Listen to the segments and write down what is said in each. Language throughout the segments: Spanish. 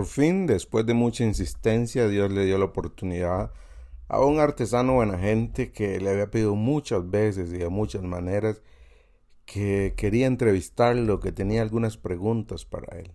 Por fin, después de mucha insistencia, Dios le dio la oportunidad a un artesano buena gente que le había pedido muchas veces y de muchas maneras que quería entrevistarlo, que tenía algunas preguntas para él.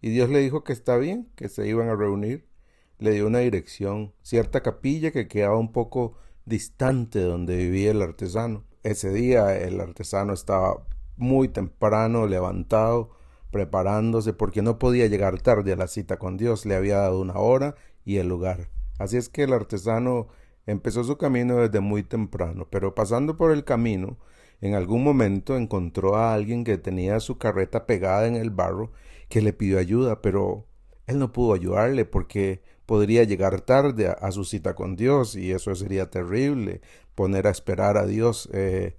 Y Dios le dijo que está bien, que se iban a reunir. Le dio una dirección, cierta capilla que quedaba un poco distante de donde vivía el artesano. Ese día el artesano estaba muy temprano, levantado, preparándose porque no podía llegar tarde a la cita con Dios. Le había dado una hora y el lugar. Así es que el artesano empezó su camino desde muy temprano, pero pasando por el camino, en algún momento encontró a alguien que tenía su carreta pegada en el barro, que le pidió ayuda, pero él no pudo ayudarle porque podría llegar tarde a, su cita con Dios y eso sería terrible, poner a esperar a Dios. Eh,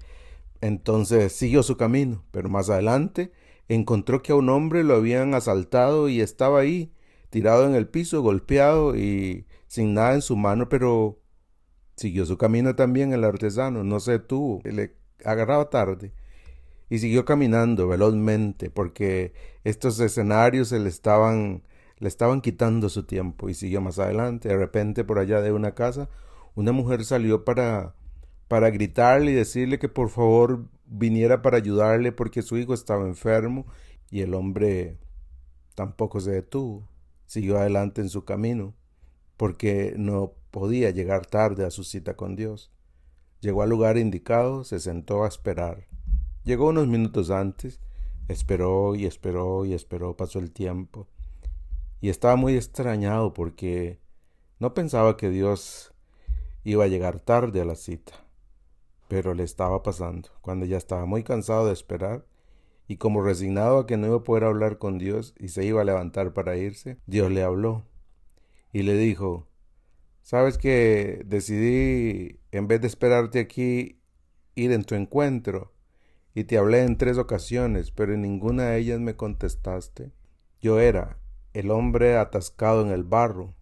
entonces siguió su camino, pero más adelante encontró que a un hombre lo habían asaltado y estaba ahí, tirado en el piso, golpeado y sin nada en su mano, pero siguió su camino también el artesano, no se tuvo, le agarraba tarde y siguió caminando velozmente porque estos escenarios se le estaban le estaban quitando su tiempo y siguió más adelante. De repente por allá de una casa una mujer salió para para gritarle y decirle que por favor viniera para ayudarle porque su hijo estaba enfermo y el hombre tampoco se detuvo, siguió adelante en su camino porque no podía llegar tarde a su cita con Dios. Llegó al lugar indicado, se sentó a esperar. Llegó unos minutos antes, esperó y esperó y esperó, pasó el tiempo. Y estaba muy extrañado porque no pensaba que Dios iba a llegar tarde a la cita pero le estaba pasando, cuando ya estaba muy cansado de esperar y como resignado a que no iba a poder hablar con Dios y se iba a levantar para irse, Dios le habló y le dijo, sabes que decidí, en vez de esperarte aquí, ir en tu encuentro, y te hablé en tres ocasiones, pero en ninguna de ellas me contestaste. Yo era el hombre atascado en el barro,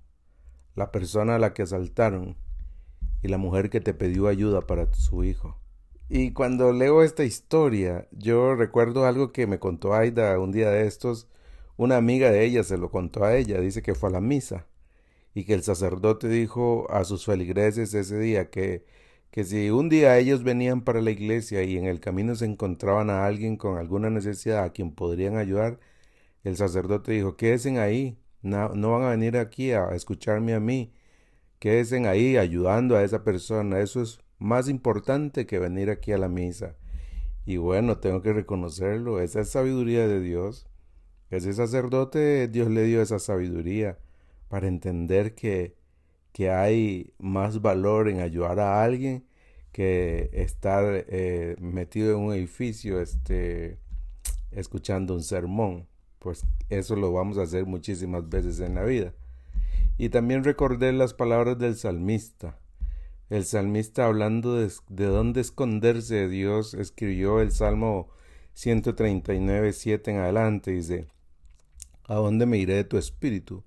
la persona a la que asaltaron, y la mujer que te pidió ayuda para su hijo. Y cuando leo esta historia, yo recuerdo algo que me contó Aida un día de estos. Una amiga de ella se lo contó a ella, dice que fue a la misa y que el sacerdote dijo a sus feligreses ese día que, que si un día ellos venían para la iglesia y en el camino se encontraban a alguien con alguna necesidad a quien podrían ayudar, el sacerdote dijo, quédense ahí, no, no van a venir aquí a escucharme a mí, quédense ahí ayudando a esa persona. Eso es más importante que venir aquí a la misa. Y bueno, tengo que reconocerlo, esa es sabiduría de Dios. Ese sacerdote, Dios le dio esa sabiduría para entender que, que hay más valor en ayudar a alguien que estar eh, metido en un edificio este, escuchando un sermón. Pues eso lo vamos a hacer muchísimas veces en la vida. Y también recordé las palabras del salmista. El salmista hablando de, de dónde esconderse de Dios, escribió el Salmo 139, 7 en adelante, dice, ¿A dónde me iré de tu espíritu?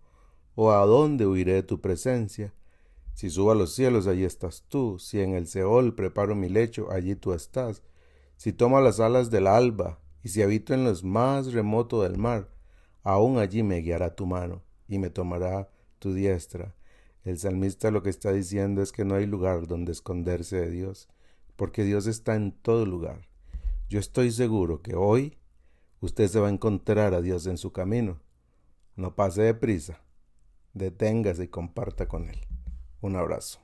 ¿O a dónde huiré de tu presencia? Si subo a los cielos, allí estás tú. Si en el Seol preparo mi lecho, allí tú estás. Si tomo las alas del alba, y si habito en los más remotos del mar, aún allí me guiará tu mano, y me tomará tu diestra. El salmista lo que está diciendo es que no hay lugar donde esconderse de Dios, porque Dios está en todo lugar. Yo estoy seguro que hoy usted se va a encontrar a Dios en su camino. No pase deprisa, deténgase y comparta con Él. Un abrazo.